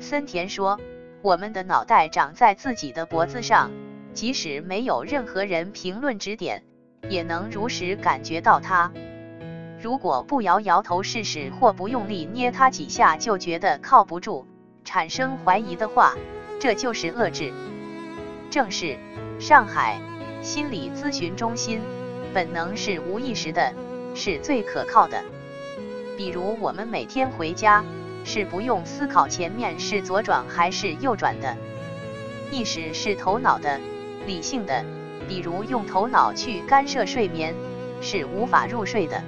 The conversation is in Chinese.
森田说：“我们的脑袋长在自己的脖子上，即使没有任何人评论指点，也能如实感觉到它。如果不摇摇头试试，或不用力捏它几下就觉得靠不住，产生怀疑的话，这就是遏制。”正是上海心理咨询中心。本能是无意识的，是最可靠的。比如我们每天回家，是不用思考前面是左转还是右转的。意识是头脑的、理性的。比如用头脑去干涉睡眠，是无法入睡的。